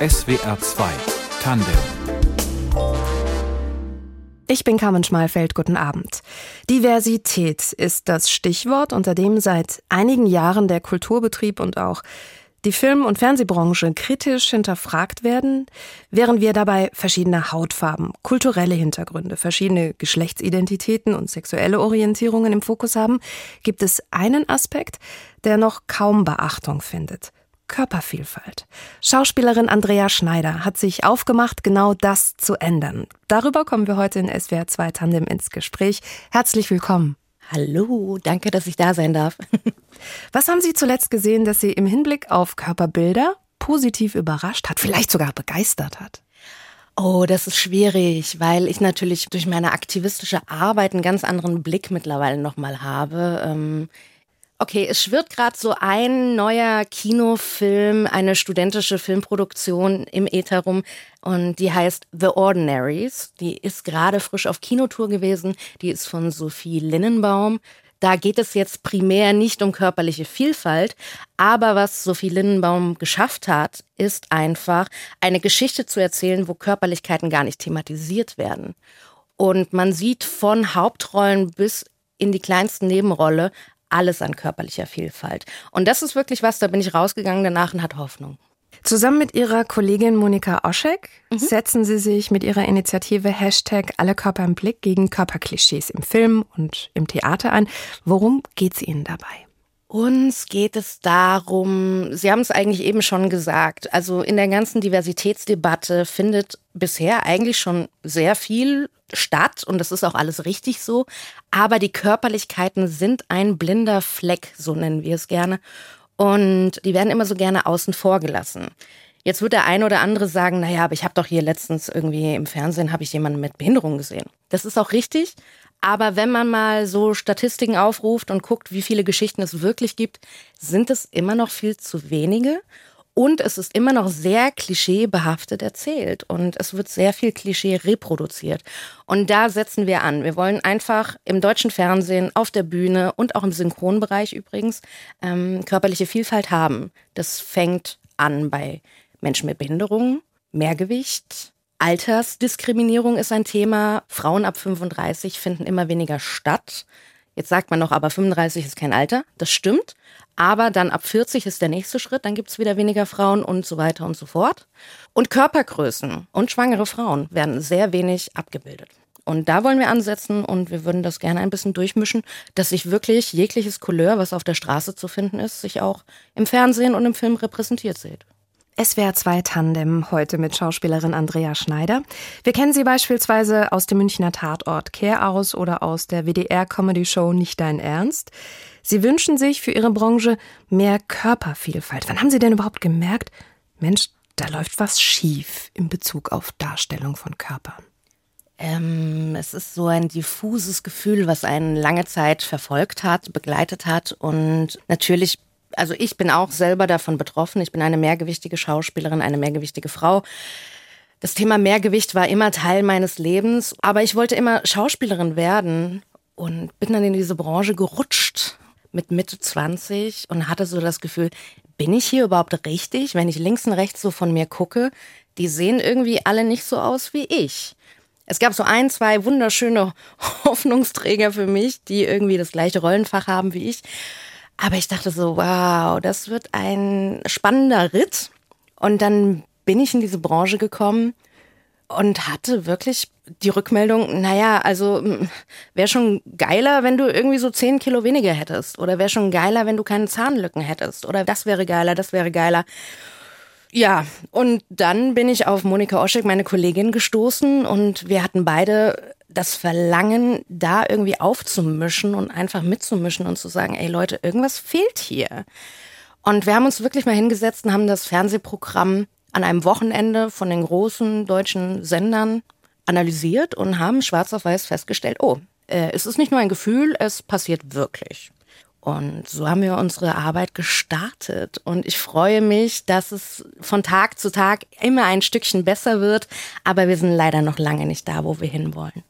SWR 2 Tandem ich bin Carmen Schmalfeld, guten Abend. Diversität ist das Stichwort, unter dem seit einigen Jahren der Kulturbetrieb und auch die Film- und Fernsehbranche kritisch hinterfragt werden, während wir dabei verschiedene Hautfarben, kulturelle Hintergründe, verschiedene Geschlechtsidentitäten und sexuelle Orientierungen im Fokus haben, gibt es einen Aspekt, der noch kaum Beachtung findet. Körpervielfalt. Schauspielerin Andrea Schneider hat sich aufgemacht, genau das zu ändern. Darüber kommen wir heute in SWR 2 Tandem ins Gespräch. Herzlich willkommen. Hallo, danke, dass ich da sein darf. Was haben Sie zuletzt gesehen, dass Sie im Hinblick auf Körperbilder positiv überrascht hat, vielleicht sogar begeistert hat? Oh, das ist schwierig, weil ich natürlich durch meine aktivistische Arbeit einen ganz anderen Blick mittlerweile nochmal habe. Okay, es schwirrt gerade so ein neuer Kinofilm, eine studentische Filmproduktion im Äther rum und die heißt The Ordinaries. Die ist gerade frisch auf Kinotour gewesen. Die ist von Sophie Linnenbaum. Da geht es jetzt primär nicht um körperliche Vielfalt, aber was Sophie Linnenbaum geschafft hat, ist einfach eine Geschichte zu erzählen, wo Körperlichkeiten gar nicht thematisiert werden. Und man sieht von Hauptrollen bis in die kleinsten Nebenrolle alles an körperlicher Vielfalt. Und das ist wirklich was, da bin ich rausgegangen danach und hat Hoffnung. Zusammen mit ihrer Kollegin Monika Oschek mhm. setzen sie sich mit ihrer Initiative Hashtag Alle Körper im Blick gegen Körperklischees im Film und im Theater ein. Worum geht es Ihnen dabei? Uns geht es darum, Sie haben es eigentlich eben schon gesagt, also in der ganzen Diversitätsdebatte findet bisher eigentlich schon sehr viel statt und das ist auch alles richtig so, aber die Körperlichkeiten sind ein blinder Fleck, so nennen wir es gerne, und die werden immer so gerne außen vor gelassen. Jetzt wird der eine oder andere sagen, naja, aber ich habe doch hier letztens irgendwie im Fernsehen habe ich jemanden mit Behinderung gesehen. Das ist auch richtig, aber wenn man mal so Statistiken aufruft und guckt, wie viele Geschichten es wirklich gibt, sind es immer noch viel zu wenige. Und es ist immer noch sehr klischeebehaftet erzählt und es wird sehr viel Klischee reproduziert. Und da setzen wir an. Wir wollen einfach im deutschen Fernsehen, auf der Bühne und auch im Synchronbereich übrigens ähm, körperliche Vielfalt haben. Das fängt an bei Menschen mit Behinderungen, Mehrgewicht, Altersdiskriminierung ist ein Thema. Frauen ab 35 finden immer weniger statt. Jetzt sagt man noch, aber 35 ist kein Alter. Das stimmt. Aber dann ab 40 ist der nächste Schritt. Dann gibt es wieder weniger Frauen und so weiter und so fort. Und Körpergrößen und schwangere Frauen werden sehr wenig abgebildet. Und da wollen wir ansetzen und wir würden das gerne ein bisschen durchmischen, dass sich wirklich jegliches Couleur, was auf der Straße zu finden ist, sich auch im Fernsehen und im Film repräsentiert sieht. SWR 2 Tandem heute mit Schauspielerin Andrea Schneider. Wir kennen sie beispielsweise aus dem Münchner Tatort Kehr aus oder aus der WDR-Comedy-Show Nicht dein Ernst. Sie wünschen sich für ihre Branche mehr Körpervielfalt. Wann haben Sie denn überhaupt gemerkt, Mensch, da läuft was schief in Bezug auf Darstellung von Körpern? Ähm, es ist so ein diffuses Gefühl, was einen lange Zeit verfolgt hat, begleitet hat und natürlich also ich bin auch selber davon betroffen. Ich bin eine mehrgewichtige Schauspielerin, eine mehrgewichtige Frau. Das Thema Mehrgewicht war immer Teil meines Lebens, aber ich wollte immer Schauspielerin werden und bin dann in diese Branche gerutscht mit Mitte 20 und hatte so das Gefühl, bin ich hier überhaupt richtig? Wenn ich links und rechts so von mir gucke, die sehen irgendwie alle nicht so aus wie ich. Es gab so ein, zwei wunderschöne Hoffnungsträger für mich, die irgendwie das gleiche Rollenfach haben wie ich. Aber ich dachte so, wow, das wird ein spannender Ritt. Und dann bin ich in diese Branche gekommen und hatte wirklich die Rückmeldung, naja, also wäre schon geiler, wenn du irgendwie so zehn Kilo weniger hättest. Oder wäre schon geiler, wenn du keine Zahnlücken hättest. Oder das wäre geiler, das wäre geiler. Ja, und dann bin ich auf Monika Oschek, meine Kollegin, gestoßen und wir hatten beide das Verlangen, da irgendwie aufzumischen und einfach mitzumischen und zu sagen, ey Leute, irgendwas fehlt hier. Und wir haben uns wirklich mal hingesetzt und haben das Fernsehprogramm an einem Wochenende von den großen deutschen Sendern analysiert und haben schwarz auf weiß festgestellt, oh, äh, es ist nicht nur ein Gefühl, es passiert wirklich. Und so haben wir unsere Arbeit gestartet. Und ich freue mich, dass es von Tag zu Tag immer ein Stückchen besser wird. Aber wir sind leider noch lange nicht da, wo wir hinwollen.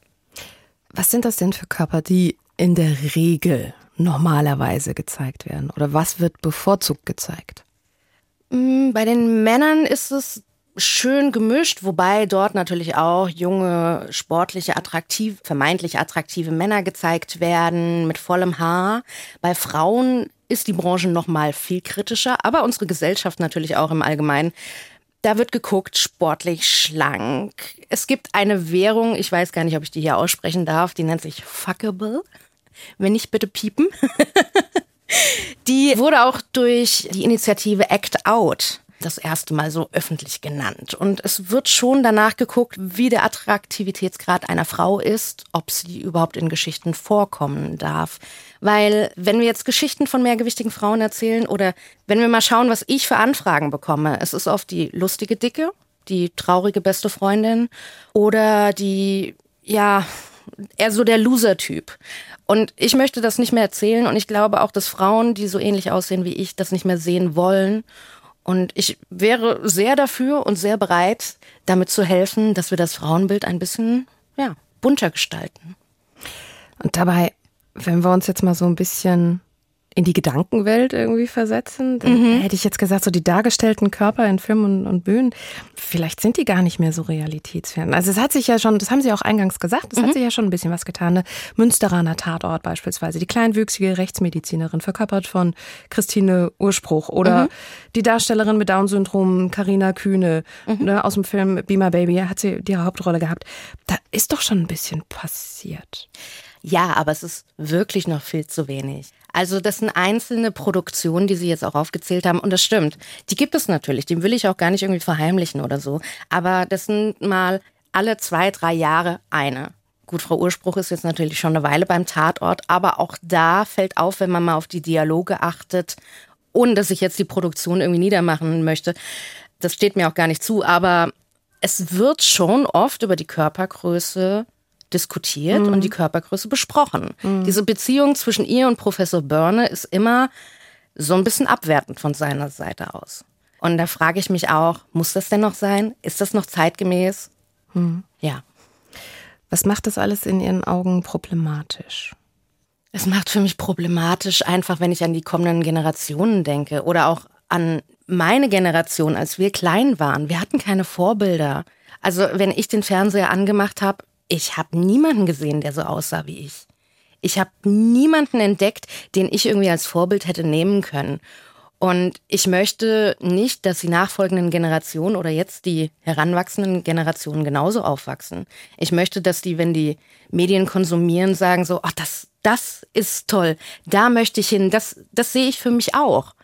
Was sind das denn für Körper, die in der Regel normalerweise gezeigt werden? Oder was wird bevorzugt gezeigt? Mm, bei den Männern ist es schön gemischt, wobei dort natürlich auch junge, sportliche, attraktiv, vermeintlich attraktive Männer gezeigt werden mit vollem Haar. Bei Frauen ist die Branche noch mal viel kritischer, aber unsere Gesellschaft natürlich auch im Allgemeinen. Da wird geguckt, sportlich, schlank. Es gibt eine Währung, ich weiß gar nicht, ob ich die hier aussprechen darf, die nennt sich Fuckable. Wenn nicht, bitte piepen. die wurde auch durch die Initiative Act Out das erste Mal so öffentlich genannt. Und es wird schon danach geguckt, wie der Attraktivitätsgrad einer Frau ist, ob sie überhaupt in Geschichten vorkommen darf. Weil wenn wir jetzt Geschichten von mehrgewichtigen Frauen erzählen oder wenn wir mal schauen, was ich für Anfragen bekomme, es ist oft die lustige Dicke, die traurige beste Freundin oder die, ja, eher so der Loser-Typ. Und ich möchte das nicht mehr erzählen und ich glaube auch, dass Frauen, die so ähnlich aussehen wie ich, das nicht mehr sehen wollen. Und ich wäre sehr dafür und sehr bereit, damit zu helfen, dass wir das Frauenbild ein bisschen ja, bunter gestalten. Und dabei, wenn wir uns jetzt mal so ein bisschen in die Gedankenwelt irgendwie versetzen. Dann mhm. hätte ich jetzt gesagt, so die dargestellten Körper in Filmen und, und, Bühnen, vielleicht sind die gar nicht mehr so realitätsfern. Also es hat sich ja schon, das haben Sie auch eingangs gesagt, es mhm. hat sich ja schon ein bisschen was getan. Ne? Münsteraner Tatort beispielsweise, die kleinwüchsige Rechtsmedizinerin, verkörpert von Christine Urspruch oder mhm. die Darstellerin mit Down-Syndrom Karina Kühne mhm. ne, aus dem Film Be My Baby, hat sie die Hauptrolle gehabt. Da ist doch schon ein bisschen passiert. Ja, aber es ist wirklich noch viel zu wenig. Also das sind einzelne Produktionen, die Sie jetzt auch aufgezählt haben. Und das stimmt. Die gibt es natürlich. Die will ich auch gar nicht irgendwie verheimlichen oder so. Aber das sind mal alle zwei, drei Jahre eine. Gut, Frau Urspruch ist jetzt natürlich schon eine Weile beim Tatort, aber auch da fällt auf, wenn man mal auf die Dialoge achtet, ohne dass ich jetzt die Produktion irgendwie niedermachen möchte. Das steht mir auch gar nicht zu, aber es wird schon oft über die Körpergröße diskutiert mhm. und die Körpergröße besprochen. Mhm. Diese Beziehung zwischen ihr und Professor Börne ist immer so ein bisschen abwertend von seiner Seite aus. Und da frage ich mich auch, muss das denn noch sein? Ist das noch zeitgemäß? Mhm. Ja. Was macht das alles in Ihren Augen problematisch? Es macht für mich problematisch, einfach wenn ich an die kommenden Generationen denke oder auch an meine Generation, als wir klein waren. Wir hatten keine Vorbilder. Also wenn ich den Fernseher angemacht habe, ich habe niemanden gesehen, der so aussah wie ich. Ich habe niemanden entdeckt, den ich irgendwie als Vorbild hätte nehmen können. Und ich möchte nicht, dass die nachfolgenden Generationen oder jetzt die heranwachsenden Generationen genauso aufwachsen. Ich möchte, dass die, wenn die Medien konsumieren, sagen so, ach, das, das ist toll, da möchte ich hin, das, das sehe ich für mich auch.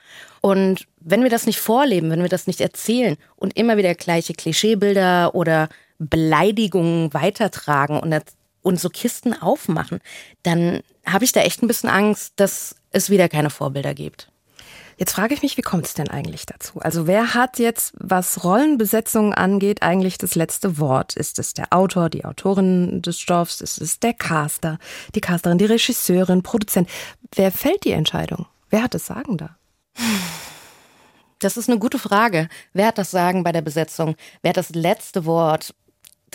Und wenn wir das nicht vorleben, wenn wir das nicht erzählen und immer wieder gleiche Klischeebilder oder Beleidigungen weitertragen und, und so Kisten aufmachen, dann habe ich da echt ein bisschen Angst, dass es wieder keine Vorbilder gibt. Jetzt frage ich mich, wie kommt es denn eigentlich dazu? Also wer hat jetzt, was Rollenbesetzungen angeht, eigentlich das letzte Wort? Ist es der Autor, die Autorin des Stoffs? Ist es der Caster, die Casterin, die Regisseurin, Produzent? Wer fällt die Entscheidung? Wer hat das Sagen da? Das ist eine gute Frage. Wer hat das Sagen bei der Besetzung? Wer hat das letzte Wort?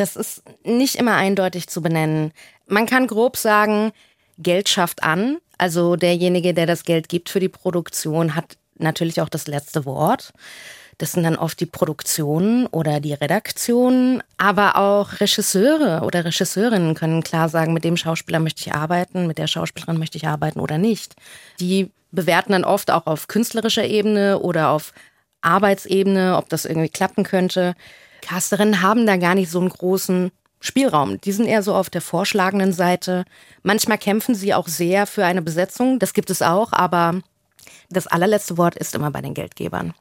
Das ist nicht immer eindeutig zu benennen. Man kann grob sagen, Geld schafft an. Also derjenige, der das Geld gibt für die Produktion, hat natürlich auch das letzte Wort. Das sind dann oft die Produktionen oder die Redaktionen, aber auch Regisseure oder Regisseurinnen können klar sagen, mit dem Schauspieler möchte ich arbeiten, mit der Schauspielerin möchte ich arbeiten oder nicht. Die bewerten dann oft auch auf künstlerischer Ebene oder auf Arbeitsebene, ob das irgendwie klappen könnte. Casterinnen haben da gar nicht so einen großen Spielraum. Die sind eher so auf der vorschlagenden Seite. Manchmal kämpfen sie auch sehr für eine Besetzung, das gibt es auch, aber das allerletzte Wort ist immer bei den Geldgebern.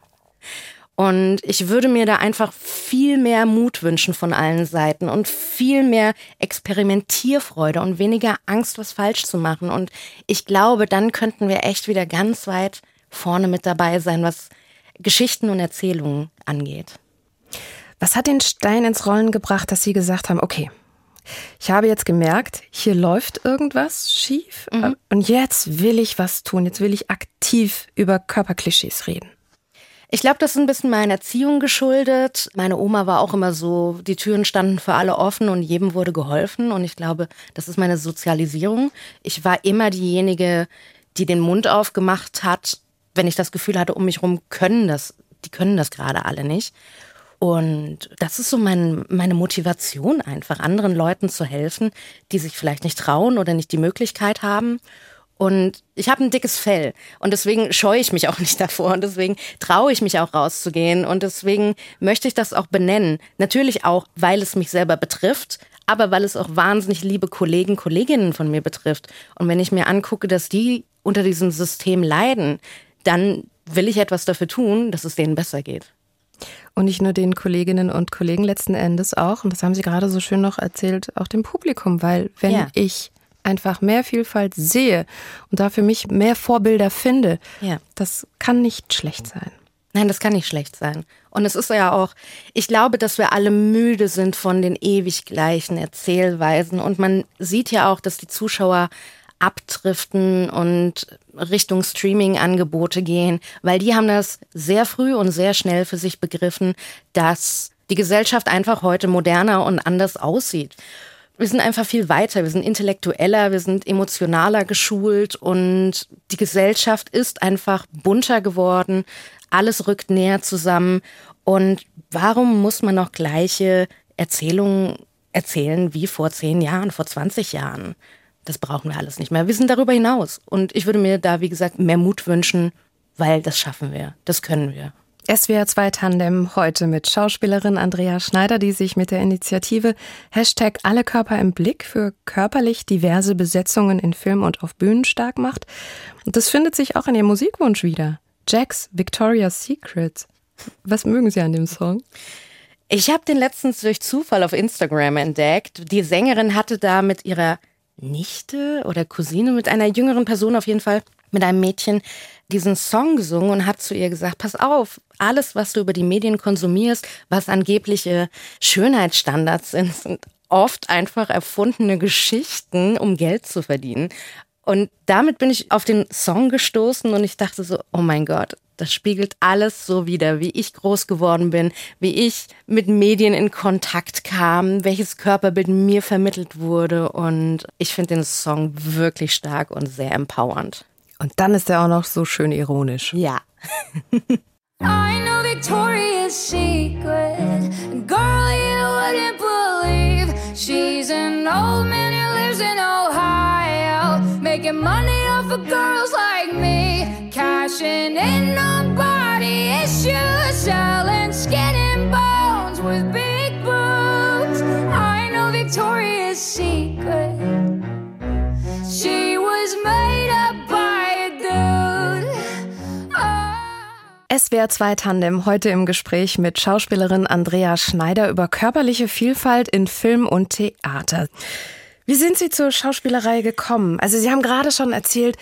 Und ich würde mir da einfach viel mehr Mut wünschen von allen Seiten und viel mehr Experimentierfreude und weniger Angst, was falsch zu machen. Und ich glaube, dann könnten wir echt wieder ganz weit vorne mit dabei sein, was Geschichten und Erzählungen angeht. Was hat den Stein ins Rollen gebracht, dass Sie gesagt haben, okay, ich habe jetzt gemerkt, hier läuft irgendwas schief mhm. und jetzt will ich was tun, jetzt will ich aktiv über Körperklischees reden. Ich glaube, das ist ein bisschen meiner Erziehung geschuldet. Meine Oma war auch immer so, die Türen standen für alle offen und jedem wurde geholfen. Und ich glaube, das ist meine Sozialisierung. Ich war immer diejenige, die den Mund aufgemacht hat, wenn ich das Gefühl hatte, um mich rum können das, die können das gerade alle nicht. Und das ist so mein, meine Motivation einfach, anderen Leuten zu helfen, die sich vielleicht nicht trauen oder nicht die Möglichkeit haben. Und ich habe ein dickes Fell und deswegen scheue ich mich auch nicht davor und deswegen traue ich mich auch rauszugehen und deswegen möchte ich das auch benennen. Natürlich auch, weil es mich selber betrifft, aber weil es auch wahnsinnig liebe Kollegen, Kolleginnen von mir betrifft. Und wenn ich mir angucke, dass die unter diesem System leiden, dann will ich etwas dafür tun, dass es denen besser geht. Und nicht nur den Kolleginnen und Kollegen letzten Endes auch, und das haben Sie gerade so schön noch erzählt, auch dem Publikum, weil wenn ja. ich einfach mehr Vielfalt sehe und da für mich mehr Vorbilder finde, ja. das kann nicht schlecht sein. Nein, das kann nicht schlecht sein. Und es ist ja auch, ich glaube, dass wir alle müde sind von den ewig gleichen Erzählweisen. Und man sieht ja auch, dass die Zuschauer abdriften und Richtung Streaming-Angebote gehen, weil die haben das sehr früh und sehr schnell für sich begriffen, dass die Gesellschaft einfach heute moderner und anders aussieht. Wir sind einfach viel weiter, wir sind intellektueller, wir sind emotionaler geschult und die Gesellschaft ist einfach bunter geworden, alles rückt näher zusammen und warum muss man noch gleiche Erzählungen erzählen wie vor zehn Jahren, vor 20 Jahren? Das brauchen wir alles nicht mehr. Wir sind darüber hinaus. Und ich würde mir da, wie gesagt, mehr Mut wünschen, weil das schaffen wir, das können wir. SWR 2 Tandem heute mit Schauspielerin Andrea Schneider, die sich mit der Initiative Hashtag Alle Körper im Blick für körperlich diverse Besetzungen in Film und auf Bühnen stark macht. Und das findet sich auch in ihrem Musikwunsch wieder. Jack's Victoria's Secret. Was mögen Sie an dem Song? Ich habe den letztens durch Zufall auf Instagram entdeckt. Die Sängerin hatte da mit ihrer Nichte oder Cousine mit einer jüngeren Person auf jeden Fall, mit einem Mädchen, diesen Song gesungen und hat zu ihr gesagt, pass auf, alles, was du über die Medien konsumierst, was angebliche Schönheitsstandards sind, sind oft einfach erfundene Geschichten, um Geld zu verdienen. Und damit bin ich auf den Song gestoßen und ich dachte so, oh mein Gott, das spiegelt alles so wider, wie ich groß geworden bin, wie ich mit Medien in Kontakt kam, welches Körperbild mir vermittelt wurde. Und ich finde den Song wirklich stark und sehr empowernd. Und dann ist er auch noch so schön ironisch. Ja. I know Victoria's Secret. Girl, you wouldn't believe she's an old man who lives in Ohio, making money off of girls like. Cashing in on body issues, selling skin and bones with big boobs. I know Victoria's Secret. She was made up by a dude. Oh. SWR 2 Tandem heute im Gespräch mit Schauspielerin Andrea Schneider über körperliche Vielfalt in Film und Theater. Wie sind Sie zur Schauspielerei gekommen? Also Sie haben gerade schon erzählt,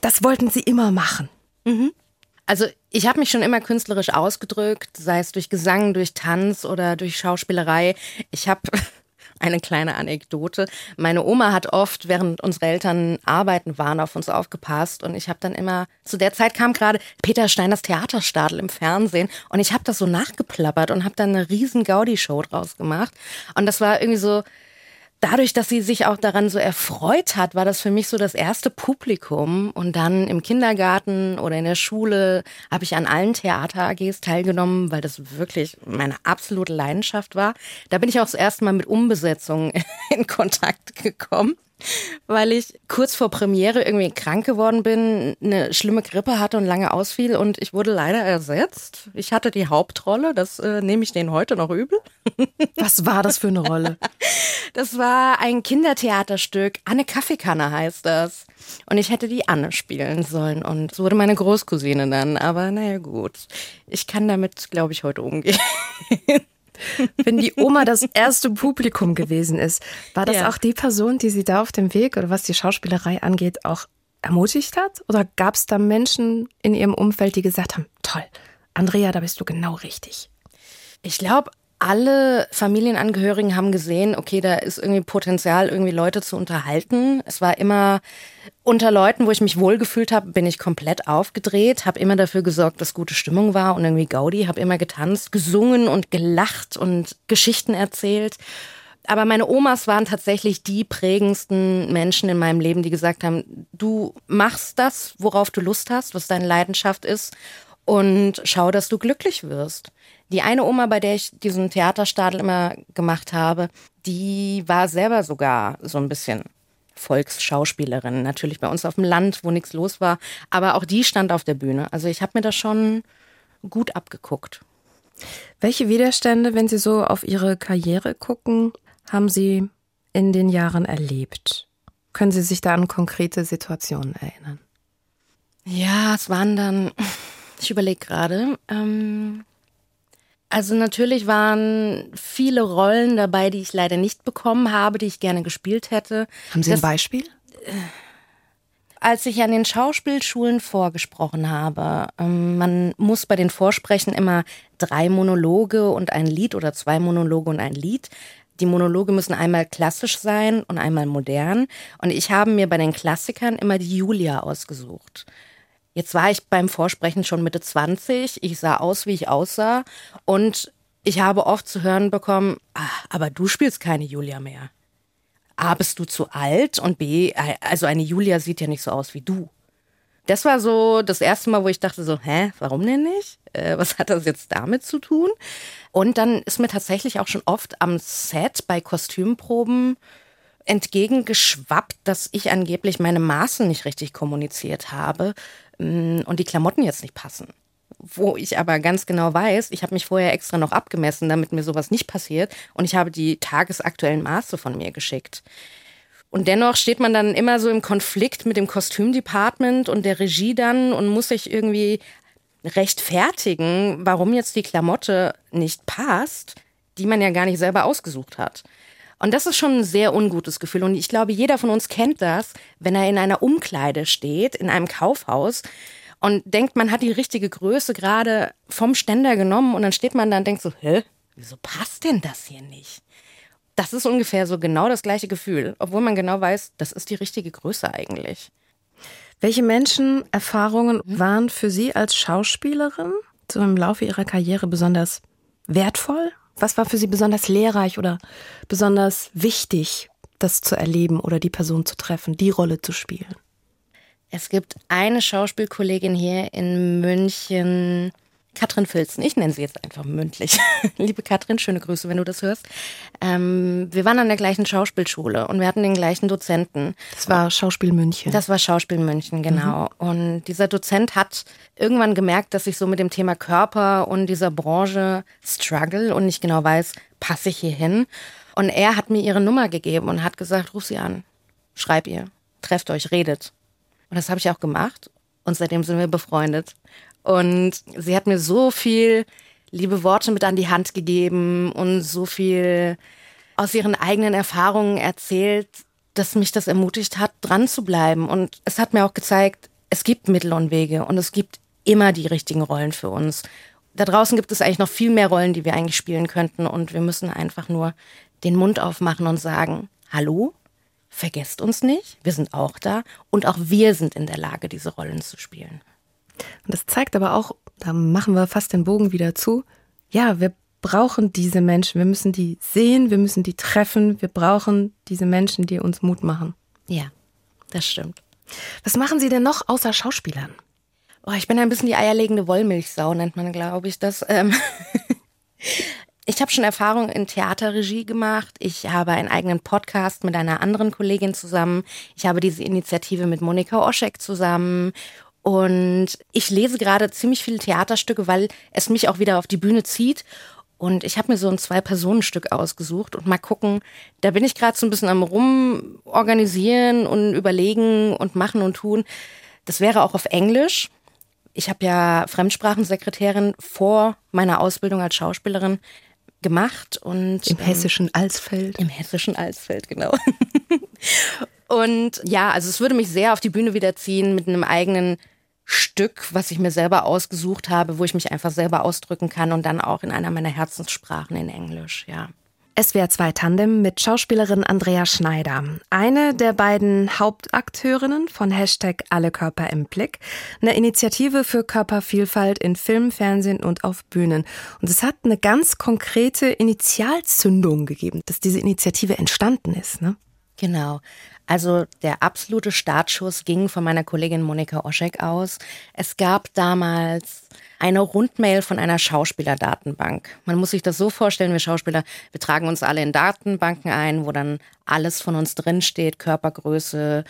das wollten Sie immer machen. Mhm. Also ich habe mich schon immer künstlerisch ausgedrückt, sei es durch Gesang, durch Tanz oder durch Schauspielerei. Ich habe eine kleine Anekdote. Meine Oma hat oft, während unsere Eltern arbeiten waren, auf uns aufgepasst und ich habe dann immer, zu der Zeit kam gerade Peter Steiners Theaterstadel im Fernsehen und ich habe das so nachgeplappert und habe dann eine riesen Gaudi-Show draus gemacht und das war irgendwie so, dadurch, dass sie sich auch daran so erfreut hat, war das für mich so das erste Publikum. Und dann im Kindergarten oder in der Schule habe ich an allen Theater-AGs teilgenommen, weil das wirklich meine absolute Leidenschaft war. Da bin ich auch das erste Mal mit Umbesetzungen in Kontakt gekommen weil ich kurz vor Premiere irgendwie krank geworden bin, eine schlimme Grippe hatte und lange ausfiel und ich wurde leider ersetzt. Ich hatte die Hauptrolle, das äh, nehme ich denen heute noch übel. Was war das für eine Rolle? Das war ein Kindertheaterstück, Anne Kaffeekanne heißt das. Und ich hätte die Anne spielen sollen und so wurde meine Großcousine dann, aber naja gut. Ich kann damit, glaube ich, heute umgehen. Wenn die Oma das erste Publikum gewesen ist, war das ja. auch die Person, die sie da auf dem Weg oder was die Schauspielerei angeht, auch ermutigt hat? Oder gab es da Menschen in ihrem Umfeld, die gesagt haben, toll, Andrea, da bist du genau richtig? Ich glaube, alle Familienangehörigen haben gesehen, okay, da ist irgendwie Potenzial, irgendwie Leute zu unterhalten. Es war immer unter Leuten, wo ich mich wohlgefühlt habe, bin ich komplett aufgedreht, habe immer dafür gesorgt, dass gute Stimmung war und irgendwie Gaudi, habe immer getanzt, gesungen und gelacht und Geschichten erzählt. Aber meine Omas waren tatsächlich die prägendsten Menschen in meinem Leben, die gesagt haben, du machst das, worauf du Lust hast, was deine Leidenschaft ist und schau, dass du glücklich wirst Die eine Oma, bei der ich diesen Theaterstadel immer gemacht habe, die war selber sogar so ein bisschen Volksschauspielerin. Natürlich bei uns auf dem Land, wo nichts los war. Aber auch die stand auf der Bühne. Also ich habe mir das schon gut abgeguckt. Welche Widerstände, wenn Sie so auf Ihre Karriere gucken, haben Sie in den Jahren erlebt? Können Sie sich da an konkrete Situationen erinnern? Ja, es waren dann, ich überlege gerade, ähm, also natürlich waren viele Rollen dabei, die ich leider nicht bekommen habe, die ich gerne gespielt hätte. Haben Sie das, ein Beispiel? Als ich an den Schauspielschulen vorgesprochen habe, ähm, man muss bei den Vorsprechen immer drei Monologe und ein Lied oder zwei Monologe und ein Lied. Die Monologe müssen einmal klassisch sein und einmal modern. Und ich habe mir bei den Klassikern immer die Julia ausgesucht. Jetzt war ich beim Vorsprechen schon Mitte 20. Ich sah aus, wie ich aussah. Und ich habe oft zu hören bekommen, ah, aber du spielst keine Julia mehr. A, bist du zu alt und B, also eine Julia sieht ja nicht so aus wie du. Das war so das erste Mal, wo ich dachte so, hä, warum denn nicht? Äh, was hat das jetzt damit zu tun? Und dann ist mir tatsächlich auch schon oft am Set bei Kostümproben entgegengeschwappt, dass ich angeblich meine Maße nicht richtig kommuniziert habe und die Klamotten jetzt nicht passen. Wo ich aber ganz genau weiß, ich habe mich vorher extra noch abgemessen, damit mir sowas nicht passiert und ich habe die tagesaktuellen Maße von mir geschickt. Und dennoch steht man dann immer so im Konflikt mit dem Kostümdepartment und der Regie dann und muss sich irgendwie rechtfertigen, warum jetzt die Klamotte nicht passt, die man ja gar nicht selber ausgesucht hat. Und das ist schon ein sehr ungutes Gefühl. Und ich glaube, jeder von uns kennt das, wenn er in einer Umkleide steht, in einem Kaufhaus und denkt, man hat die richtige Größe gerade vom Ständer genommen und dann steht man da und denkt so, hä, wieso passt denn das hier nicht? Das ist ungefähr so genau das gleiche Gefühl, obwohl man genau weiß, das ist die richtige Größe eigentlich. Welche Menschen, Erfahrungen waren für Sie als Schauspielerin so im Laufe Ihrer Karriere besonders wertvoll was war für Sie besonders lehrreich oder besonders wichtig, das zu erleben oder die Person zu treffen, die Rolle zu spielen? Es gibt eine Schauspielkollegin hier in München, Katrin Filzen, ich nenne sie jetzt einfach mündlich. Liebe Katrin, schöne Grüße, wenn du das hörst. Ähm, wir waren an der gleichen Schauspielschule und wir hatten den gleichen Dozenten. Das war Schauspiel München. Das war Schauspiel München, genau. Mhm. Und dieser Dozent hat irgendwann gemerkt, dass ich so mit dem Thema Körper und dieser Branche struggle und nicht genau weiß, passe ich hier hin. Und er hat mir ihre Nummer gegeben und hat gesagt, ruf sie an, schreib ihr, trefft euch, redet. Und das habe ich auch gemacht. Und seitdem sind wir befreundet. Und sie hat mir so viel liebe Worte mit an die Hand gegeben und so viel aus ihren eigenen Erfahrungen erzählt, dass mich das ermutigt hat, dran zu bleiben. Und es hat mir auch gezeigt, es gibt Mittel und Wege und es gibt immer die richtigen Rollen für uns. Da draußen gibt es eigentlich noch viel mehr Rollen, die wir eigentlich spielen könnten und wir müssen einfach nur den Mund aufmachen und sagen, hallo, vergesst uns nicht, wir sind auch da und auch wir sind in der Lage, diese Rollen zu spielen. Und das zeigt aber auch, da machen wir fast den Bogen wieder zu, ja, wir brauchen diese Menschen, wir müssen die sehen, wir müssen die treffen, wir brauchen diese Menschen, die uns Mut machen. Ja, das stimmt. Was machen Sie denn noch außer Schauspielern? Oh, ich bin ein bisschen die eierlegende Wollmilchsau, nennt man, glaube ich, das. Ähm ich habe schon Erfahrung in Theaterregie gemacht. Ich habe einen eigenen Podcast mit einer anderen Kollegin zusammen. Ich habe diese Initiative mit Monika Oschek zusammen. Und ich lese gerade ziemlich viele Theaterstücke, weil es mich auch wieder auf die Bühne zieht. Und ich habe mir so ein Zwei-Personen-Stück ausgesucht und mal gucken. Da bin ich gerade so ein bisschen am Rumorganisieren und überlegen und machen und tun. Das wäre auch auf Englisch. Ich habe ja Fremdsprachensekretärin vor meiner Ausbildung als Schauspielerin gemacht und im hessischen Alsfeld. Im hessischen Alsfeld, genau. und ja, also es würde mich sehr auf die Bühne wiederziehen mit einem eigenen Stück, was ich mir selber ausgesucht habe, wo ich mich einfach selber ausdrücken kann und dann auch in einer meiner Herzenssprachen in Englisch, ja. SWR 2 Tandem mit Schauspielerin Andrea Schneider. Eine der beiden Hauptakteurinnen von Hashtag Alle Körper im Blick. Eine Initiative für Körpervielfalt in Film, Fernsehen und auf Bühnen. Und es hat eine ganz konkrete Initialzündung gegeben, dass diese Initiative entstanden ist, ne? Genau. Also der absolute Startschuss ging von meiner Kollegin Monika Oschek aus. Es gab damals eine Rundmail von einer Schauspielerdatenbank. Man muss sich das so vorstellen, wir Schauspieler, wir tragen uns alle in Datenbanken ein, wo dann alles von uns drinsteht, Körpergröße,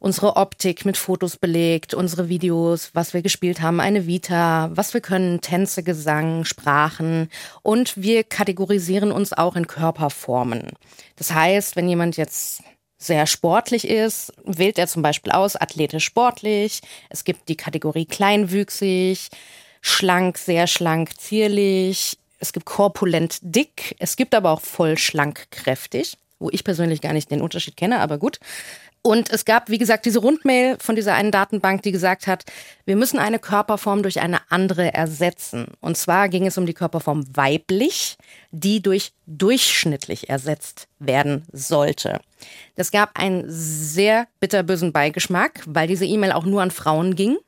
unsere Optik mit Fotos belegt, unsere Videos, was wir gespielt haben, eine Vita, was wir können, Tänze, Gesang, Sprachen und wir kategorisieren uns auch in Körperformen. Das heißt, wenn jemand jetzt sehr sportlich ist, wählt er zum Beispiel aus athletisch sportlich. Es gibt die Kategorie kleinwüchsig, schlank, sehr schlank, zierlich. Es gibt korpulent dick. Es gibt aber auch voll schlank kräftig, wo ich persönlich gar nicht den Unterschied kenne, aber gut. Und es gab, wie gesagt, diese Rundmail von dieser einen Datenbank, die gesagt hat, wir müssen eine Körperform durch eine andere ersetzen. Und zwar ging es um die Körperform weiblich, die durch durchschnittlich ersetzt werden sollte. Das gab einen sehr bitterbösen Beigeschmack, weil diese E-Mail auch nur an Frauen ging.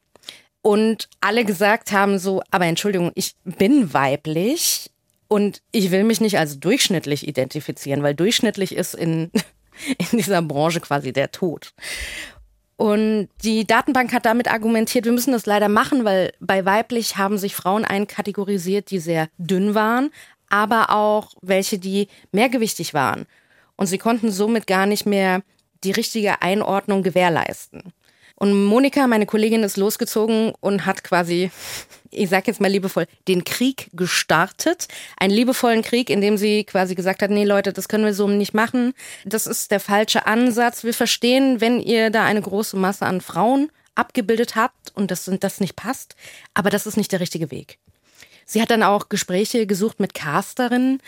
Und alle gesagt haben so, aber Entschuldigung, ich bin weiblich und ich will mich nicht als durchschnittlich identifizieren, weil durchschnittlich ist in in dieser Branche quasi der Tod. Und die Datenbank hat damit argumentiert, wir müssen das leider machen, weil bei weiblich haben sich Frauen einkategorisiert, die sehr dünn waren, aber auch welche, die mehrgewichtig waren. Und sie konnten somit gar nicht mehr die richtige Einordnung gewährleisten. Und Monika, meine Kollegin, ist losgezogen und hat quasi, ich sag jetzt mal liebevoll, den Krieg gestartet. Einen liebevollen Krieg, in dem sie quasi gesagt hat, nee Leute, das können wir so nicht machen. Das ist der falsche Ansatz. Wir verstehen, wenn ihr da eine große Masse an Frauen abgebildet habt und das, das nicht passt, aber das ist nicht der richtige Weg. Sie hat dann auch Gespräche gesucht mit Casterinnen,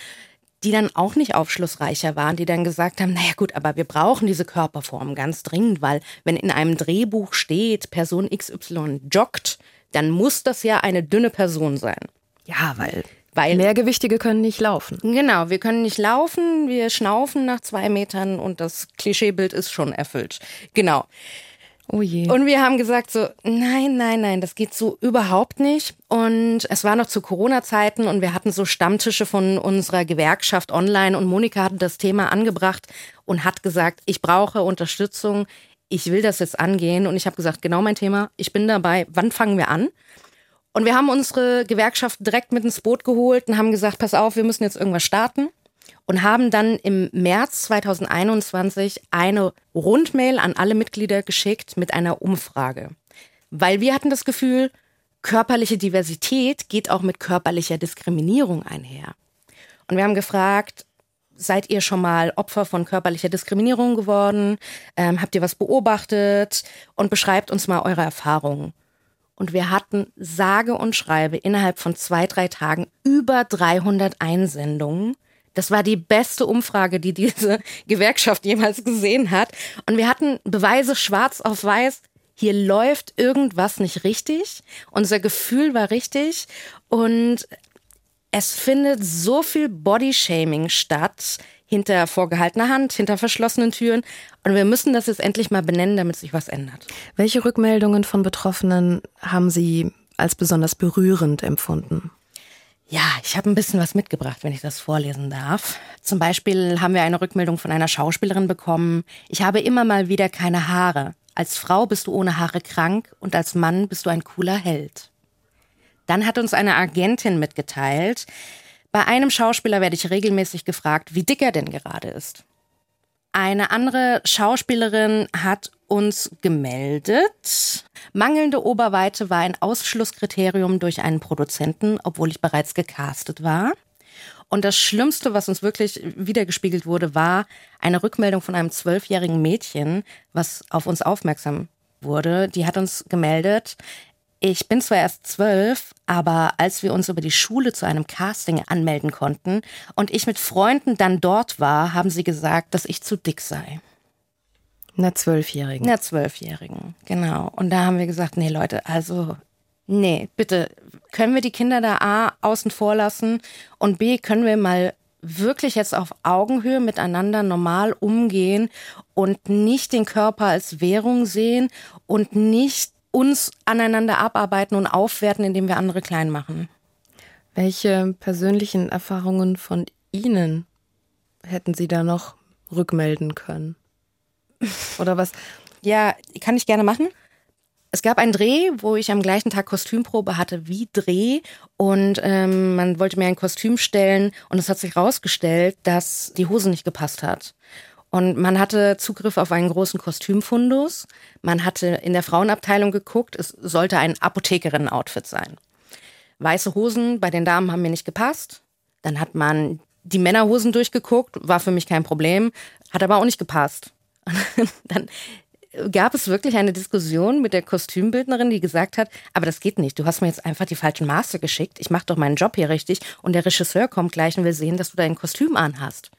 die dann auch nicht aufschlussreicher waren, die dann gesagt haben, naja gut, aber wir brauchen diese Körperform ganz dringend, weil wenn in einem Drehbuch steht, Person XY joggt, dann muss das ja eine dünne Person sein. Ja, weil weil Mehrgewichtige können nicht laufen. Genau, wir können nicht laufen, wir schnaufen nach zwei Metern und das Klischeebild ist schon erfüllt. Genau. Oh je. Und wir haben gesagt so, nein, nein, nein, das geht so überhaupt nicht. Und es war noch zu Corona-Zeiten und wir hatten so Stammtische von unserer Gewerkschaft online und Monika hatte das Thema angebracht und hat gesagt, ich brauche Unterstützung, ich will das jetzt angehen. Und ich habe gesagt, genau mein Thema, ich bin dabei, wann fangen wir an? Und wir haben unsere Gewerkschaft direkt mit ins Boot geholt und haben gesagt, pass auf, wir müssen jetzt irgendwas starten und haben dann im März 2021 eine Rundmail an alle Mitglieder geschickt mit einer Umfrage. Weil wir hatten das Gefühl, körperliche Diversität geht auch mit körperlicher Diskriminierung einher. Und wir haben gefragt, seid ihr schon mal Opfer von körperlicher Diskriminierung geworden? Ähm, habt ihr was beobachtet? Und beschreibt uns mal eure Erfahrungen. Und wir hatten sage und schreibe innerhalb von zwei, drei Tagen über 300 Einsendungen das war die beste Umfrage, die diese Gewerkschaft jemals gesehen hat. Und wir hatten Beweise schwarz auf weiß. Hier läuft irgendwas nicht richtig. Unser Gefühl war richtig. Und es findet so viel Bodyshaming statt hinter vorgehaltener Hand, hinter verschlossenen Türen. Und wir müssen das jetzt endlich mal benennen, damit sich was ändert. Welche Rückmeldungen von Betroffenen haben Sie als besonders berührend empfunden? Ja, ich habe ein bisschen was mitgebracht, wenn ich das vorlesen darf. Zum Beispiel haben wir eine Rückmeldung von einer Schauspielerin bekommen. Ich habe immer mal wieder keine Haare. Als Frau bist du ohne Haare krank und als Mann bist du ein cooler Held. Dann hat uns eine Agentin mitgeteilt, bei einem Schauspieler werde ich regelmäßig gefragt, wie dick er denn gerade ist. Eine andere Schauspielerin hat uns gemeldet. Mangelnde Oberweite war ein Ausschlusskriterium durch einen Produzenten, obwohl ich bereits gecastet war. Und das Schlimmste, was uns wirklich wiedergespiegelt wurde, war eine Rückmeldung von einem zwölfjährigen Mädchen, was auf uns aufmerksam wurde. Die hat uns gemeldet, ich bin zwar erst zwölf, aber als wir uns über die Schule zu einem Casting anmelden konnten und ich mit Freunden dann dort war, haben sie gesagt, dass ich zu dick sei. Einer Zwölfjährigen. Einer Zwölfjährigen, genau. Und da haben wir gesagt, nee Leute, also nee, bitte, können wir die Kinder da A außen vor lassen und B, können wir mal wirklich jetzt auf Augenhöhe miteinander normal umgehen und nicht den Körper als Währung sehen und nicht uns aneinander abarbeiten und aufwerten, indem wir andere klein machen. Welche persönlichen Erfahrungen von Ihnen hätten Sie da noch rückmelden können? Oder was? Ja, kann ich gerne machen. Es gab einen Dreh, wo ich am gleichen Tag Kostümprobe hatte wie Dreh und ähm, man wollte mir ein Kostüm stellen und es hat sich herausgestellt, dass die Hose nicht gepasst hat. Und man hatte Zugriff auf einen großen Kostümfundus. Man hatte in der Frauenabteilung geguckt, es sollte ein Apothekerinnen-Outfit sein. Weiße Hosen bei den Damen haben mir nicht gepasst. Dann hat man die Männerhosen durchgeguckt, war für mich kein Problem, hat aber auch nicht gepasst. dann gab es wirklich eine Diskussion mit der Kostümbildnerin, die gesagt hat, aber das geht nicht. Du hast mir jetzt einfach die falschen Maße geschickt. Ich mache doch meinen Job hier richtig und der Regisseur kommt gleich und will sehen, dass du dein Kostüm anhast.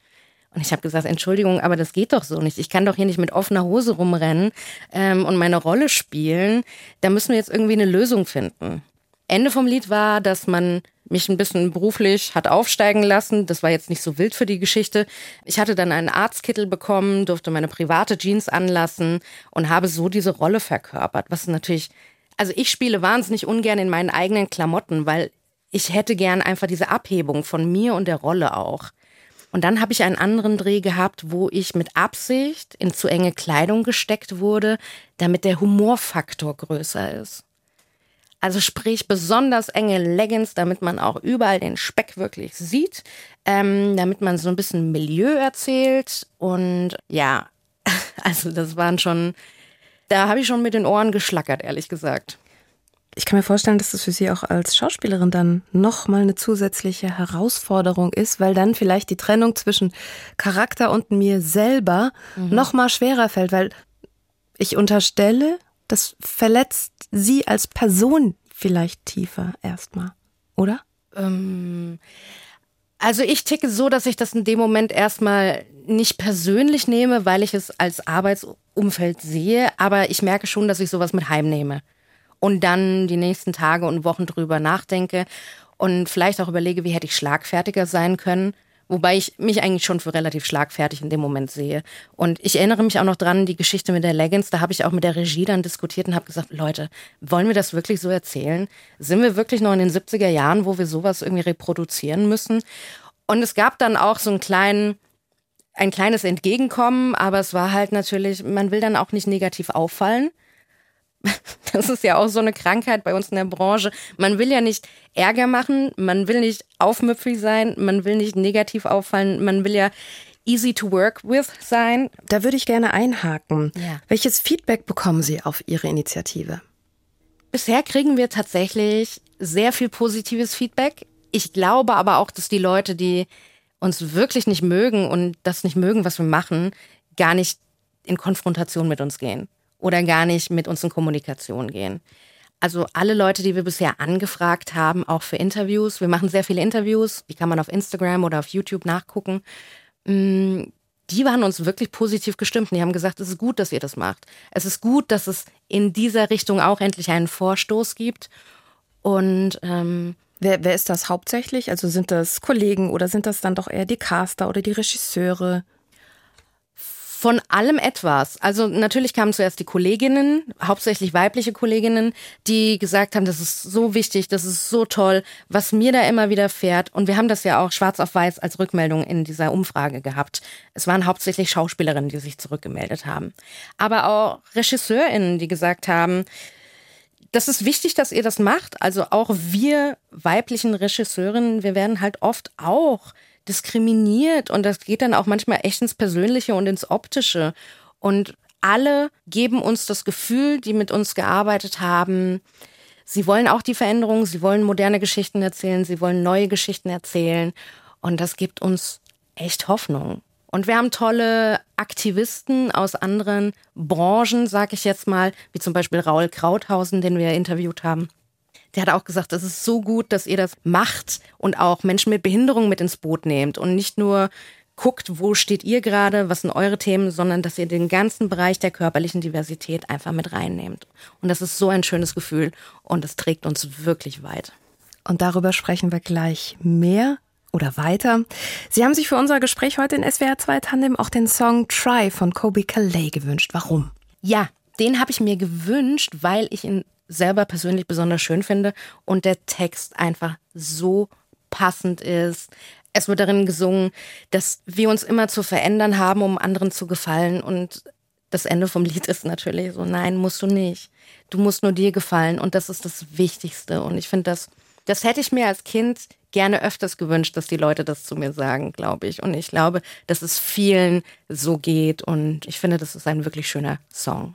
Und ich habe gesagt, Entschuldigung, aber das geht doch so nicht. Ich kann doch hier nicht mit offener Hose rumrennen ähm, und meine Rolle spielen. Da müssen wir jetzt irgendwie eine Lösung finden. Ende vom Lied war, dass man mich ein bisschen beruflich hat aufsteigen lassen. Das war jetzt nicht so wild für die Geschichte. Ich hatte dann einen Arztkittel bekommen, durfte meine private Jeans anlassen und habe so diese Rolle verkörpert. Was natürlich, also ich spiele wahnsinnig ungern in meinen eigenen Klamotten, weil ich hätte gern einfach diese Abhebung von mir und der Rolle auch. Und dann habe ich einen anderen Dreh gehabt, wo ich mit Absicht in zu enge Kleidung gesteckt wurde, damit der Humorfaktor größer ist. Also sprich besonders enge Leggings, damit man auch überall den Speck wirklich sieht, ähm, damit man so ein bisschen Milieu erzählt. Und ja, also das waren schon, da habe ich schon mit den Ohren geschlackert, ehrlich gesagt. Ich kann mir vorstellen, dass das für Sie auch als Schauspielerin dann nochmal eine zusätzliche Herausforderung ist, weil dann vielleicht die Trennung zwischen Charakter und mir selber mhm. nochmal schwerer fällt, weil ich unterstelle, das verletzt sie als Person vielleicht tiefer erstmal, oder? Ähm, also ich ticke so, dass ich das in dem Moment erstmal nicht persönlich nehme, weil ich es als Arbeitsumfeld sehe, aber ich merke schon, dass ich sowas mit heimnehme und dann die nächsten Tage und Wochen drüber nachdenke und vielleicht auch überlege, wie hätte ich schlagfertiger sein können Wobei ich mich eigentlich schon für relativ schlagfertig in dem Moment sehe. Und ich erinnere mich auch noch dran, die Geschichte mit der Leggings, da habe ich auch mit der Regie dann diskutiert und habe gesagt, Leute, wollen wir das wirklich so erzählen? Sind wir wirklich noch in den 70er Jahren, wo wir sowas irgendwie reproduzieren müssen? Und es gab dann auch so einen kleinen, ein kleines Entgegenkommen, aber es war halt natürlich, man will dann auch nicht negativ auffallen. Das ist ja auch so eine Krankheit bei uns in der Branche. Man will ja nicht Ärger machen, man will nicht aufmüpfig sein, man will nicht negativ auffallen, man will ja easy to work with sein. Da würde ich gerne einhaken. Ja. Welches Feedback bekommen Sie auf Ihre Initiative? Bisher kriegen wir tatsächlich sehr viel positives Feedback. Ich glaube aber auch, dass die Leute, die uns wirklich nicht mögen und das nicht mögen, was wir machen, gar nicht in Konfrontation mit uns gehen oder gar nicht mit uns in Kommunikation gehen. Also alle Leute, die wir bisher angefragt haben, auch für Interviews, wir machen sehr viele Interviews, die kann man auf Instagram oder auf YouTube nachgucken, mm, die waren uns wirklich positiv gestimmt. Die haben gesagt, es ist gut, dass ihr das macht. Es ist gut, dass es in dieser Richtung auch endlich einen Vorstoß gibt. Und ähm, wer, wer ist das hauptsächlich? Also sind das Kollegen oder sind das dann doch eher die Caster oder die Regisseure? Von allem etwas. Also natürlich kamen zuerst die Kolleginnen, hauptsächlich weibliche Kolleginnen, die gesagt haben, das ist so wichtig, das ist so toll, was mir da immer wieder fährt. Und wir haben das ja auch schwarz auf weiß als Rückmeldung in dieser Umfrage gehabt. Es waren hauptsächlich Schauspielerinnen, die sich zurückgemeldet haben. Aber auch Regisseurinnen, die gesagt haben, das ist wichtig, dass ihr das macht. Also auch wir weiblichen Regisseurinnen, wir werden halt oft auch diskriminiert und das geht dann auch manchmal echt ins Persönliche und ins Optische. Und alle geben uns das Gefühl, die mit uns gearbeitet haben, sie wollen auch die Veränderung, sie wollen moderne Geschichten erzählen, sie wollen neue Geschichten erzählen und das gibt uns echt Hoffnung. Und wir haben tolle Aktivisten aus anderen Branchen, sag ich jetzt mal, wie zum Beispiel Raul Krauthausen, den wir interviewt haben der hat auch gesagt, es ist so gut, dass ihr das macht und auch Menschen mit Behinderung mit ins Boot nehmt und nicht nur guckt, wo steht ihr gerade, was sind eure Themen, sondern dass ihr den ganzen Bereich der körperlichen Diversität einfach mit reinnehmt. Und das ist so ein schönes Gefühl und es trägt uns wirklich weit. Und darüber sprechen wir gleich mehr oder weiter. Sie haben sich für unser Gespräch heute in SWR 2 Tandem auch den Song Try von Kobe Calais gewünscht. Warum? Ja, den habe ich mir gewünscht, weil ich ihn selber persönlich besonders schön finde und der Text einfach so passend ist. Es wird darin gesungen, dass wir uns immer zu verändern haben, um anderen zu gefallen und das Ende vom Lied ist natürlich so, nein, musst du nicht. Du musst nur dir gefallen und das ist das Wichtigste. Und ich finde das, das hätte ich mir als Kind gerne öfters gewünscht, dass die Leute das zu mir sagen, glaube ich. Und ich glaube, dass es vielen so geht und ich finde, das ist ein wirklich schöner Song.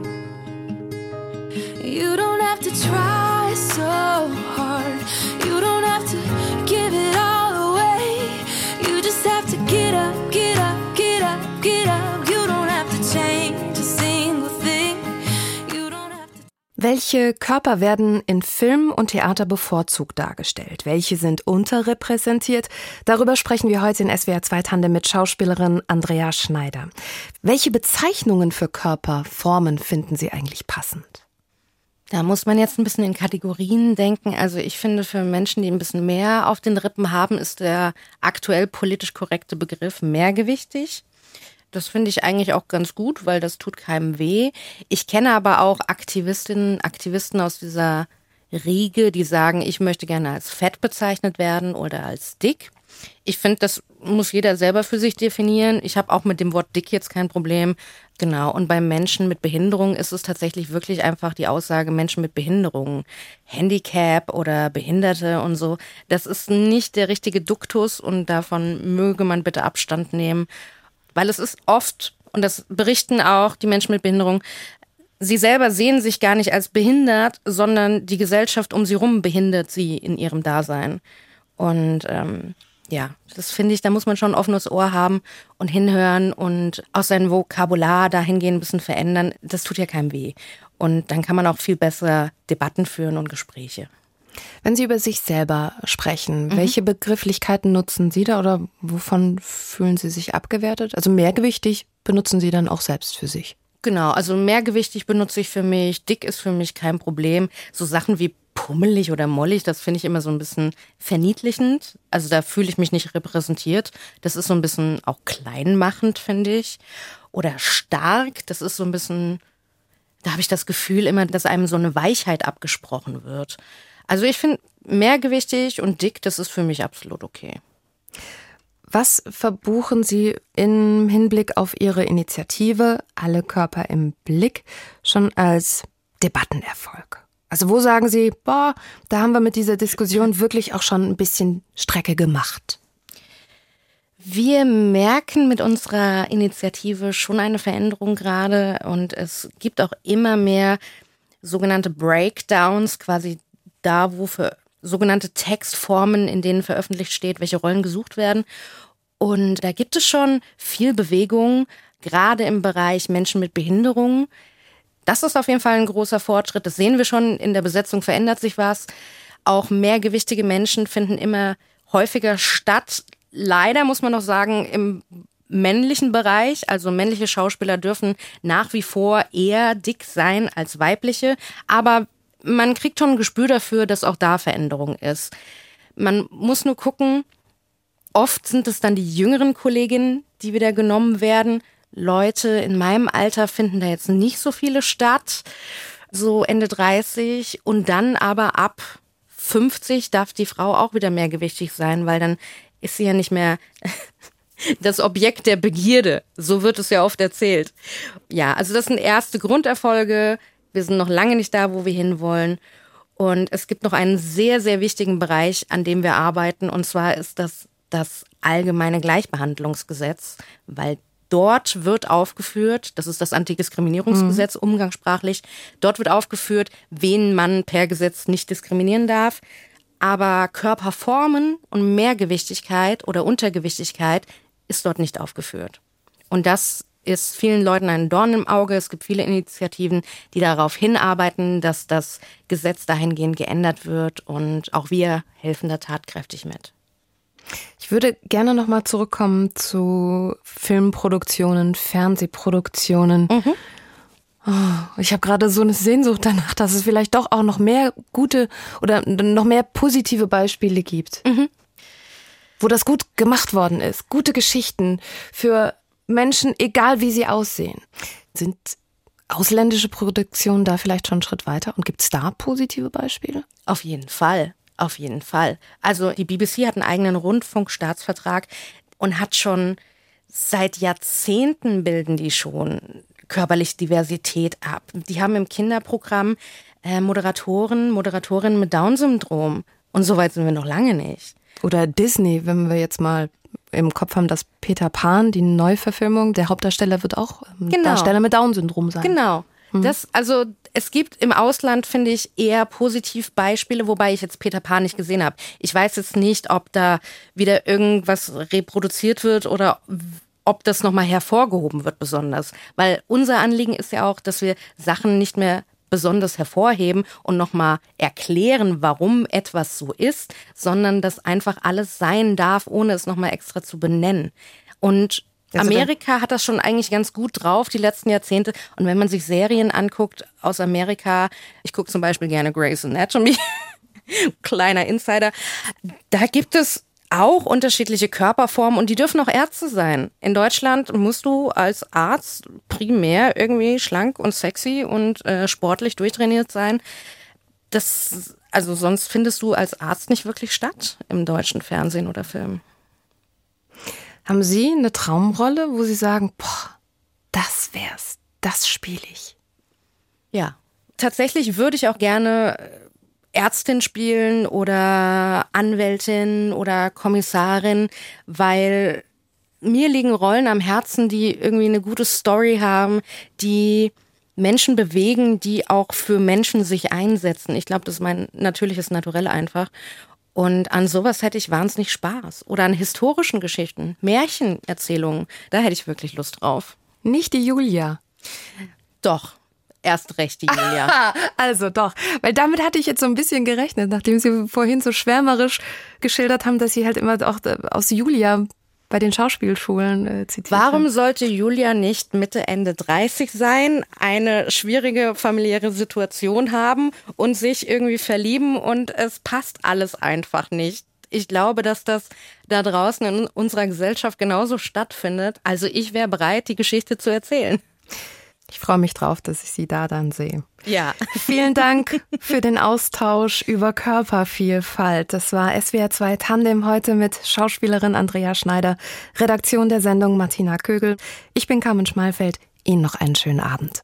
You don't have to try so hard. You don't have to give it all away. You just have to get up, get up, get up, get up. You don't have to change a single thing. You don't have to. Welche Körper werden in Film und Theater bevorzugt dargestellt? Welche sind unterrepräsentiert? Darüber sprechen wir heute in SWR 2 Tandem mit Schauspielerin Andrea Schneider. Welche Bezeichnungen für Körperformen finden Sie eigentlich passend? Da muss man jetzt ein bisschen in Kategorien denken. Also ich finde, für Menschen, die ein bisschen mehr auf den Rippen haben, ist der aktuell politisch korrekte Begriff mehrgewichtig. Das finde ich eigentlich auch ganz gut, weil das tut keinem weh. Ich kenne aber auch Aktivistinnen, Aktivisten aus dieser Riege, die sagen, ich möchte gerne als fett bezeichnet werden oder als dick. Ich finde, das muss jeder selber für sich definieren. Ich habe auch mit dem Wort dick jetzt kein Problem. Genau. Und bei Menschen mit Behinderung ist es tatsächlich wirklich einfach die Aussage Menschen mit Behinderung, Handicap oder Behinderte und so. Das ist nicht der richtige Duktus und davon möge man bitte Abstand nehmen, weil es ist oft und das berichten auch die Menschen mit Behinderung. Sie selber sehen sich gar nicht als behindert, sondern die Gesellschaft um sie rum behindert sie in ihrem Dasein. Und ähm, ja, das finde ich, da muss man schon ein offenes Ohr haben und hinhören und auch sein Vokabular dahingehend ein bisschen verändern. Das tut ja keinem weh. Und dann kann man auch viel besser Debatten führen und Gespräche. Wenn Sie über sich selber sprechen, mhm. welche Begrifflichkeiten nutzen Sie da oder wovon fühlen Sie sich abgewertet? Also mehrgewichtig benutzen Sie dann auch selbst für sich? Genau, also mehrgewichtig benutze ich für mich, dick ist für mich kein Problem. So Sachen wie pummelig oder mollig, das finde ich immer so ein bisschen verniedlichend. Also da fühle ich mich nicht repräsentiert. Das ist so ein bisschen auch kleinmachend, finde ich. Oder stark, das ist so ein bisschen, da habe ich das Gefühl immer, dass einem so eine Weichheit abgesprochen wird. Also ich finde mehrgewichtig und dick, das ist für mich absolut okay. Was verbuchen Sie im Hinblick auf Ihre Initiative Alle Körper im Blick schon als Debattenerfolg? Also wo sagen Sie, boah, da haben wir mit dieser Diskussion wirklich auch schon ein bisschen Strecke gemacht? Wir merken mit unserer Initiative schon eine Veränderung gerade und es gibt auch immer mehr sogenannte Breakdowns, quasi da, wo für sogenannte Textformen, in denen veröffentlicht steht, welche Rollen gesucht werden. Und da gibt es schon viel Bewegung, gerade im Bereich Menschen mit Behinderungen. Das ist auf jeden Fall ein großer Fortschritt. Das sehen wir schon. In der Besetzung verändert sich was. Auch mehrgewichtige Menschen finden immer häufiger statt. Leider muss man noch sagen, im männlichen Bereich, also männliche Schauspieler dürfen nach wie vor eher dick sein als weibliche, aber man kriegt schon ein Gespür dafür, dass auch da Veränderung ist. Man muss nur gucken, oft sind es dann die jüngeren Kolleginnen, die wieder genommen werden. Leute in meinem Alter finden da jetzt nicht so viele statt, so Ende 30 und dann aber ab 50 darf die Frau auch wieder mehrgewichtig sein, weil dann ist sie ja nicht mehr das Objekt der Begierde. So wird es ja oft erzählt. Ja, also das sind erste Grunderfolge. Wir sind noch lange nicht da, wo wir hinwollen. Und es gibt noch einen sehr, sehr wichtigen Bereich, an dem wir arbeiten. Und zwar ist das das allgemeine Gleichbehandlungsgesetz, weil Dort wird aufgeführt, das ist das Antidiskriminierungsgesetz, mhm. umgangssprachlich, dort wird aufgeführt, wen man per Gesetz nicht diskriminieren darf. Aber Körperformen und Mehrgewichtigkeit oder Untergewichtigkeit ist dort nicht aufgeführt. Und das ist vielen Leuten ein Dorn im Auge. Es gibt viele Initiativen, die darauf hinarbeiten, dass das Gesetz dahingehend geändert wird. Und auch wir helfen da tatkräftig mit. Ich würde gerne nochmal zurückkommen zu Filmproduktionen, Fernsehproduktionen. Mhm. Oh, ich habe gerade so eine Sehnsucht danach, dass es vielleicht doch auch noch mehr gute oder noch mehr positive Beispiele gibt. Mhm. Wo das gut gemacht worden ist. Gute Geschichten für Menschen, egal wie sie aussehen. Sind ausländische Produktionen da vielleicht schon einen Schritt weiter? Und gibt es da positive Beispiele? Auf jeden Fall. Auf jeden Fall. Also die BBC hat einen eigenen Rundfunkstaatsvertrag und hat schon seit Jahrzehnten bilden die schon körperliche Diversität ab. Die haben im Kinderprogramm äh, Moderatoren, Moderatorinnen mit Down-Syndrom. Und so weit sind wir noch lange nicht. Oder Disney, wenn wir jetzt mal im Kopf haben, dass Peter Pan, die Neuverfilmung, der Hauptdarsteller wird auch genau. Darsteller mit Down-Syndrom sein. Genau. Mhm. Das, also es gibt im Ausland, finde ich, eher positiv Beispiele, wobei ich jetzt Peter Pan nicht gesehen habe. Ich weiß jetzt nicht, ob da wieder irgendwas reproduziert wird oder ob das nochmal hervorgehoben wird besonders. Weil unser Anliegen ist ja auch, dass wir Sachen nicht mehr besonders hervorheben und nochmal erklären, warum etwas so ist, sondern dass einfach alles sein darf, ohne es nochmal extra zu benennen. Und also Amerika hat das schon eigentlich ganz gut drauf, die letzten Jahrzehnte. Und wenn man sich Serien anguckt aus Amerika, ich gucke zum Beispiel gerne Grey's Anatomy, kleiner Insider, da gibt es auch unterschiedliche Körperformen und die dürfen auch Ärzte sein. In Deutschland musst du als Arzt primär irgendwie schlank und sexy und äh, sportlich durchtrainiert sein. Das, also sonst findest du als Arzt nicht wirklich statt im deutschen Fernsehen oder Film. Haben Sie eine Traumrolle, wo Sie sagen, boah, das wär's, das spiele ich? Ja, tatsächlich würde ich auch gerne Ärztin spielen oder Anwältin oder Kommissarin, weil mir liegen Rollen am Herzen, die irgendwie eine gute Story haben, die Menschen bewegen, die auch für Menschen sich einsetzen. Ich glaube, das ist mein natürliches Naturell einfach. Und an sowas hätte ich wahnsinnig Spaß. Oder an historischen Geschichten, Märchenerzählungen. Da hätte ich wirklich Lust drauf. Nicht die Julia. Doch, erst recht die Julia. also doch, weil damit hatte ich jetzt so ein bisschen gerechnet, nachdem Sie vorhin so schwärmerisch geschildert haben, dass Sie halt immer auch aus Julia bei den Schauspielschulen äh, zitiert Warum haben. sollte Julia nicht Mitte, Ende 30 sein, eine schwierige familiäre Situation haben und sich irgendwie verlieben und es passt alles einfach nicht? Ich glaube, dass das da draußen in unserer Gesellschaft genauso stattfindet. Also ich wäre bereit, die Geschichte zu erzählen. Ich freue mich drauf, dass ich Sie da dann sehe. Ja. Vielen Dank für den Austausch über Körpervielfalt. Das war SWR 2 Tandem heute mit Schauspielerin Andrea Schneider, Redaktion der Sendung Martina Kögel. Ich bin Carmen Schmalfeld. Ihnen noch einen schönen Abend.